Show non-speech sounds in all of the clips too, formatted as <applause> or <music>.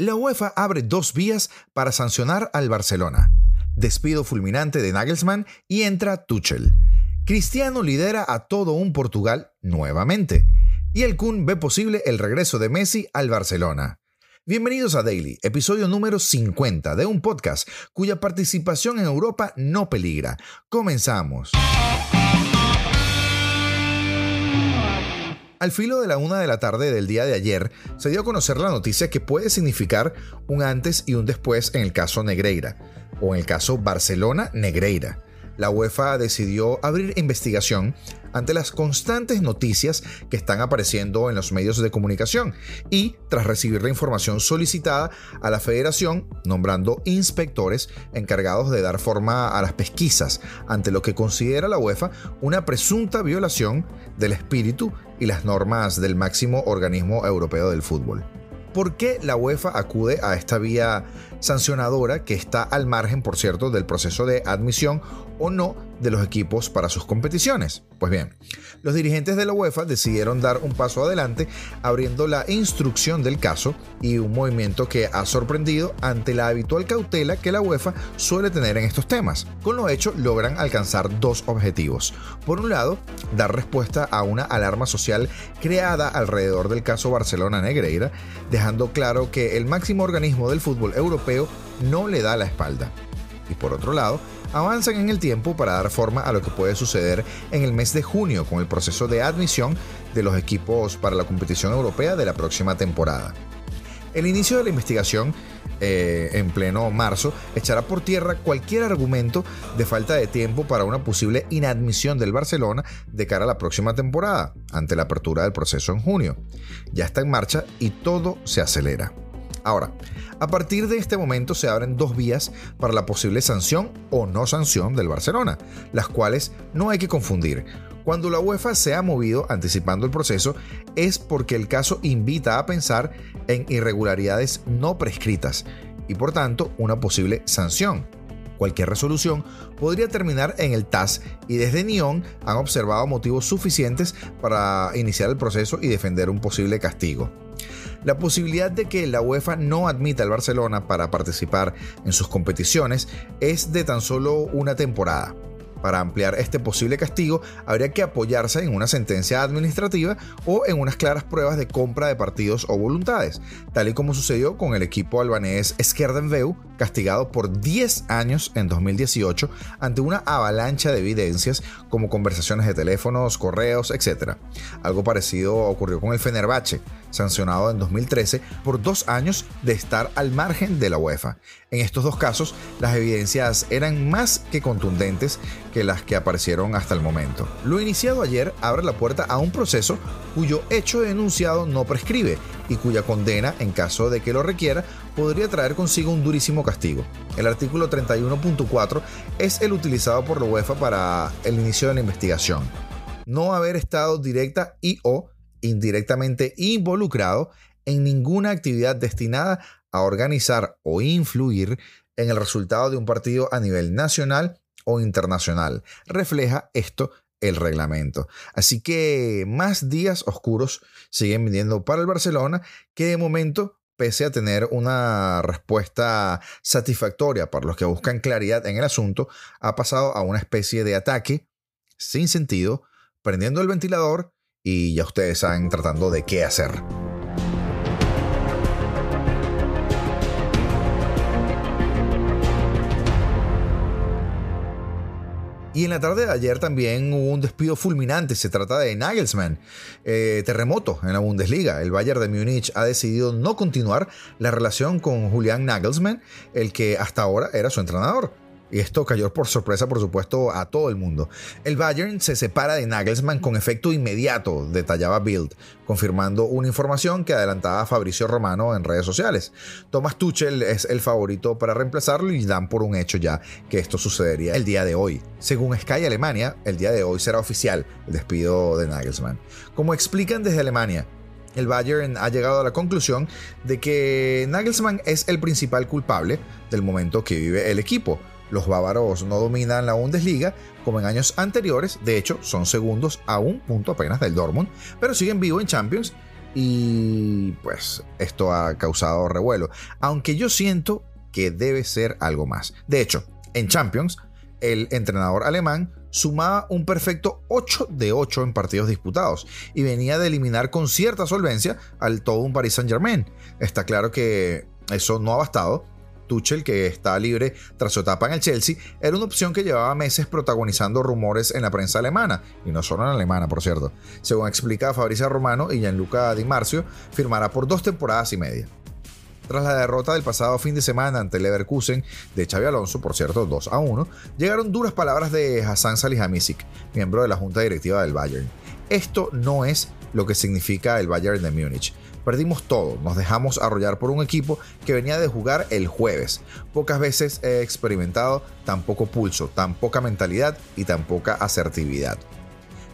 La UEFA abre dos vías para sancionar al Barcelona. Despido fulminante de Nagelsmann y entra Tuchel. Cristiano lidera a todo un Portugal nuevamente. Y el Kun ve posible el regreso de Messi al Barcelona. Bienvenidos a Daily, episodio número 50 de un podcast cuya participación en Europa no peligra. Comenzamos. Al filo de la una de la tarde del día de ayer, se dio a conocer la noticia que puede significar un antes y un después en el caso Negreira, o en el caso Barcelona-Negreira la UEFA decidió abrir investigación ante las constantes noticias que están apareciendo en los medios de comunicación y tras recibir la información solicitada a la federación, nombrando inspectores encargados de dar forma a las pesquisas ante lo que considera la UEFA una presunta violación del espíritu y las normas del máximo organismo europeo del fútbol. ¿Por qué la UEFA acude a esta vía sancionadora que está al margen, por cierto, del proceso de admisión o no de los equipos para sus competiciones. Pues bien, los dirigentes de la UEFA decidieron dar un paso adelante abriendo la instrucción del caso y un movimiento que ha sorprendido ante la habitual cautela que la UEFA suele tener en estos temas. Con lo hecho, logran alcanzar dos objetivos. Por un lado, dar respuesta a una alarma social creada alrededor del caso Barcelona-Negreira, dejando claro que el máximo organismo del fútbol europeo no le da la espalda. Y por otro lado, avanzan en el tiempo para dar forma a lo que puede suceder en el mes de junio con el proceso de admisión de los equipos para la competición europea de la próxima temporada. El inicio de la investigación eh, en pleno marzo echará por tierra cualquier argumento de falta de tiempo para una posible inadmisión del Barcelona de cara a la próxima temporada, ante la apertura del proceso en junio. Ya está en marcha y todo se acelera. Ahora, a partir de este momento se abren dos vías para la posible sanción o no sanción del Barcelona, las cuales no hay que confundir. Cuando la UEFA se ha movido anticipando el proceso es porque el caso invita a pensar en irregularidades no prescritas y por tanto una posible sanción. Cualquier resolución podría terminar en el TAS y desde Nyon han observado motivos suficientes para iniciar el proceso y defender un posible castigo. La posibilidad de que la UEFA no admita al Barcelona para participar en sus competiciones es de tan solo una temporada. Para ampliar este posible castigo, habría que apoyarse en una sentencia administrativa o en unas claras pruebas de compra de partidos o voluntades, tal y como sucedió con el equipo albanés Skerdenveu, castigado por 10 años en 2018 ante una avalancha de evidencias como conversaciones de teléfonos, correos, etc. Algo parecido ocurrió con el Fenerbahce, sancionado en 2013 por dos años de estar al margen de la UEFA. En estos dos casos, las evidencias eran más que contundentes que las que aparecieron hasta el momento. Lo iniciado ayer abre la puerta a un proceso cuyo hecho denunciado no prescribe y cuya condena, en caso de que lo requiera, podría traer consigo un durísimo castigo. El artículo 31.4 es el utilizado por la UEFA para el inicio de la investigación. No haber estado directa y o indirectamente involucrado en ninguna actividad destinada a organizar o influir en el resultado de un partido a nivel nacional o internacional. Refleja esto el reglamento. Así que más días oscuros siguen viniendo para el Barcelona, que de momento, pese a tener una respuesta satisfactoria para los que buscan claridad en el asunto, ha pasado a una especie de ataque sin sentido, prendiendo el ventilador y ya ustedes saben tratando de qué hacer. Y en la tarde de ayer también hubo un despido fulminante. Se trata de Nagelsmann. Eh, terremoto en la Bundesliga. El Bayern de Múnich ha decidido no continuar la relación con Julian Nagelsmann, el que hasta ahora era su entrenador. Y esto cayó por sorpresa, por supuesto, a todo el mundo. El Bayern se separa de Nagelsmann con efecto inmediato, detallaba Bild, confirmando una información que adelantaba Fabricio Romano en redes sociales. Thomas Tuchel es el favorito para reemplazarlo y dan por un hecho ya que esto sucedería el día de hoy. Según Sky Alemania, el día de hoy será oficial el despido de Nagelsmann. Como explican desde Alemania, el Bayern ha llegado a la conclusión de que Nagelsmann es el principal culpable del momento que vive el equipo los bávaros no dominan la Bundesliga como en años anteriores, de hecho son segundos a un punto apenas del Dortmund, pero siguen vivo en Champions y pues esto ha causado revuelo, aunque yo siento que debe ser algo más. De hecho, en Champions, el entrenador alemán sumaba un perfecto 8 de 8 en partidos disputados y venía de eliminar con cierta solvencia al todo un Paris Saint-Germain. Está claro que eso no ha bastado. Tuchel, que está libre tras su etapa en el Chelsea, era una opción que llevaba meses protagonizando rumores en la prensa alemana, y no solo en alemana, por cierto. Según explica Fabrizio Romano y Gianluca Di Marzio, firmará por dos temporadas y media. Tras la derrota del pasado fin de semana ante Leverkusen de Xavi Alonso, por cierto 2 a 1, llegaron duras palabras de Hassan Salihamidzic, miembro de la junta directiva del Bayern. Esto no es lo que significa el Bayern de Múnich. Perdimos todo, nos dejamos arrollar por un equipo que venía de jugar el jueves. Pocas veces he experimentado tan poco pulso, tan poca mentalidad y tan poca asertividad.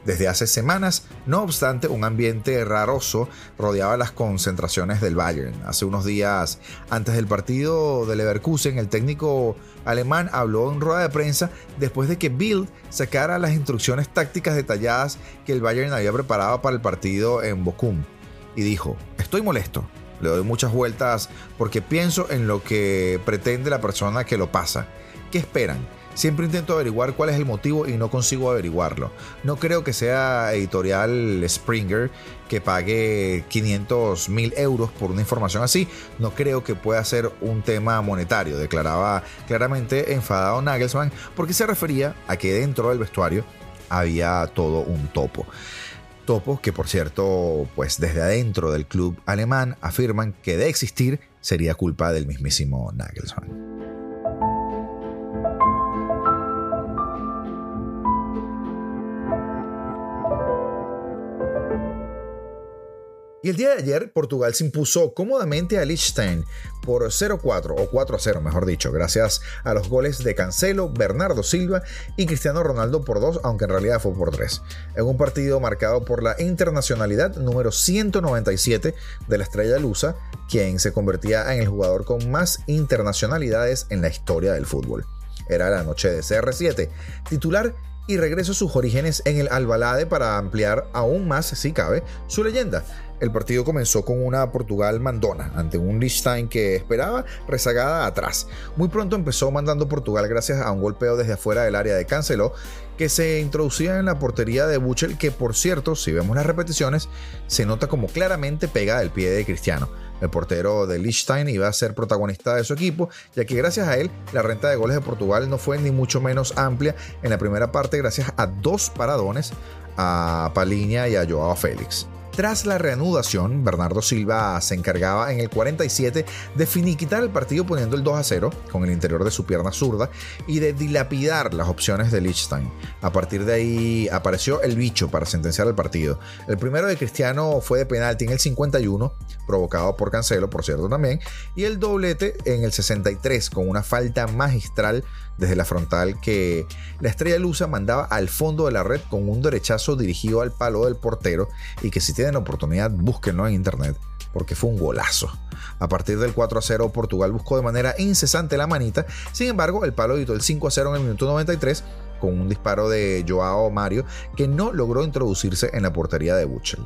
Desde hace semanas, no obstante, un ambiente raroso rodeaba las concentraciones del Bayern. Hace unos días antes del partido del Leverkusen, el técnico alemán habló en rueda de prensa después de que Bild sacara las instrucciones tácticas detalladas que el Bayern había preparado para el partido en Bochum. Y dijo, estoy molesto, le doy muchas vueltas porque pienso en lo que pretende la persona que lo pasa. ¿Qué esperan? Siempre intento averiguar cuál es el motivo y no consigo averiguarlo. No creo que sea editorial Springer que pague 500 mil euros por una información así. No creo que pueda ser un tema monetario, declaraba claramente enfadado Nagelsmann porque se refería a que dentro del vestuario había todo un topo. Topo que por cierto, pues desde adentro del club alemán afirman que de existir sería culpa del mismísimo Nagelsmann. Y el día de ayer, Portugal se impuso cómodamente a Liechtenstein por 0-4 o 4-0, mejor dicho, gracias a los goles de Cancelo, Bernardo Silva y Cristiano Ronaldo por 2, aunque en realidad fue por 3. En un partido marcado por la internacionalidad número 197 de la estrella lusa, quien se convertía en el jugador con más internacionalidades en la historia del fútbol. Era la noche de CR7, titular y regreso a sus orígenes en el Albalade para ampliar aún más, si cabe, su leyenda el partido comenzó con una Portugal mandona ante un Liechtenstein que esperaba rezagada atrás. Muy pronto empezó mandando Portugal gracias a un golpeo desde afuera del área de Cancelo que se introducía en la portería de Buchel que por cierto, si vemos las repeticiones, se nota como claramente pega del pie de Cristiano. El portero de Liechtenstein iba a ser protagonista de su equipo, ya que gracias a él la renta de goles de Portugal no fue ni mucho menos amplia en la primera parte gracias a dos paradones a Paliña y a Joao Félix. Tras la reanudación, Bernardo Silva se encargaba en el 47 de finiquitar el partido poniendo el 2 a 0 con el interior de su pierna zurda y de dilapidar las opciones de Liechtenstein. A partir de ahí apareció el bicho para sentenciar el partido. El primero de Cristiano fue de penalti en el 51, provocado por Cancelo, por cierto también, y el doblete en el 63 con una falta magistral desde la frontal que la estrella lusa mandaba al fondo de la red con un derechazo dirigido al palo del portero y que si tienen oportunidad búsquenlo en internet porque fue un golazo. A partir del 4 a 0 Portugal buscó de manera incesante la manita, sin embargo el palo editó el 5 a 0 en el minuto 93 con un disparo de Joao Mario que no logró introducirse en la portería de Buchel.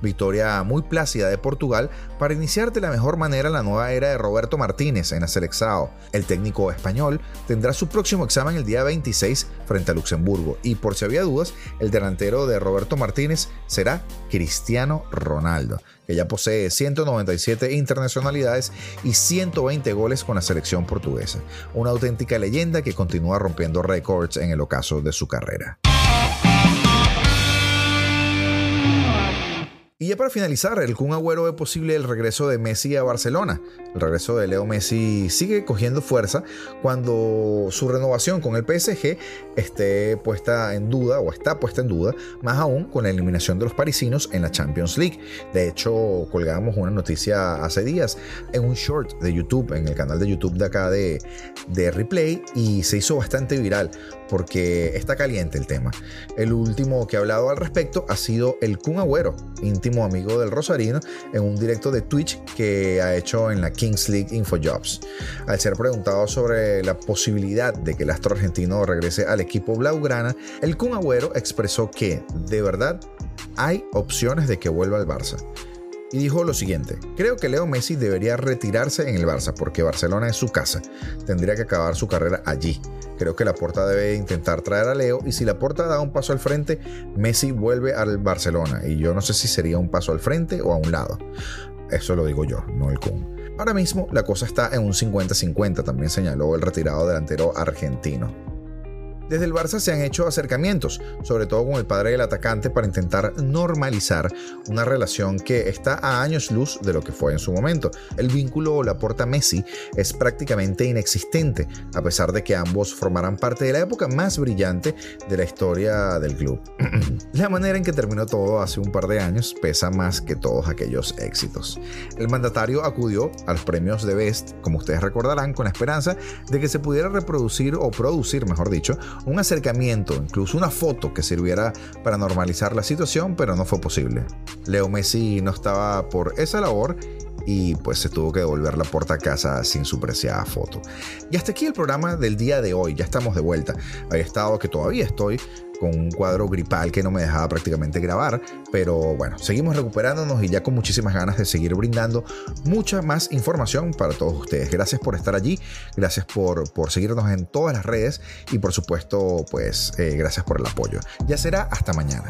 Victoria muy plácida de Portugal para iniciar de la mejor manera la nueva era de Roberto Martínez en la. El técnico español tendrá su próximo examen el día 26 frente a Luxemburgo y por si había dudas, el delantero de Roberto Martínez será Cristiano Ronaldo que ya posee 197 internacionalidades y 120 goles con la selección portuguesa. Una auténtica leyenda que continúa rompiendo récords en el ocaso de su carrera. Y ya para finalizar, el Kun Agüero ve posible el regreso de Messi a Barcelona. El regreso de Leo Messi sigue cogiendo fuerza cuando su renovación con el PSG esté puesta en duda o está puesta en duda, más aún con la eliminación de los parisinos en la Champions League. De hecho, colgamos una noticia hace días en un short de YouTube, en el canal de YouTube de acá de, Replay, y se hizo bastante viral porque está caliente el tema. El último que ha hablado al respecto ha sido el Kun Agüero, amigo del Rosarino, en un directo de Twitch que ha hecho en la Kings League Infojobs. Al ser preguntado sobre la posibilidad de que el astro argentino regrese al equipo blaugrana, el Kun Agüero expresó que, de verdad, hay opciones de que vuelva al Barça. Y dijo lo siguiente, creo que Leo Messi debería retirarse en el Barça porque Barcelona es su casa, tendría que acabar su carrera allí. Creo que la Porta debe intentar traer a Leo y si la Porta da un paso al frente, Messi vuelve al Barcelona y yo no sé si sería un paso al frente o a un lado. Eso lo digo yo, no el Kun. Ahora mismo la cosa está en un 50-50, también señaló el retirado delantero argentino. Desde el Barça se han hecho acercamientos, sobre todo con el padre del atacante, para intentar normalizar una relación que está a años luz de lo que fue en su momento. El vínculo Laporta-Messi es prácticamente inexistente, a pesar de que ambos formarán parte de la época más brillante de la historia del club. <clears throat> la manera en que terminó todo hace un par de años pesa más que todos aquellos éxitos. El mandatario acudió a los premios de Best, como ustedes recordarán, con la esperanza de que se pudiera reproducir o producir, mejor dicho, un acercamiento, incluso una foto que sirviera para normalizar la situación, pero no fue posible. Leo Messi no estaba por esa labor y pues se tuvo que devolver la puerta a casa sin su preciada foto. Y hasta aquí el programa del día de hoy, ya estamos de vuelta. Había estado que todavía estoy con un cuadro gripal que no me dejaba prácticamente grabar, pero bueno, seguimos recuperándonos y ya con muchísimas ganas de seguir brindando mucha más información para todos ustedes. Gracias por estar allí, gracias por, por seguirnos en todas las redes y por supuesto, pues eh, gracias por el apoyo. Ya será hasta mañana.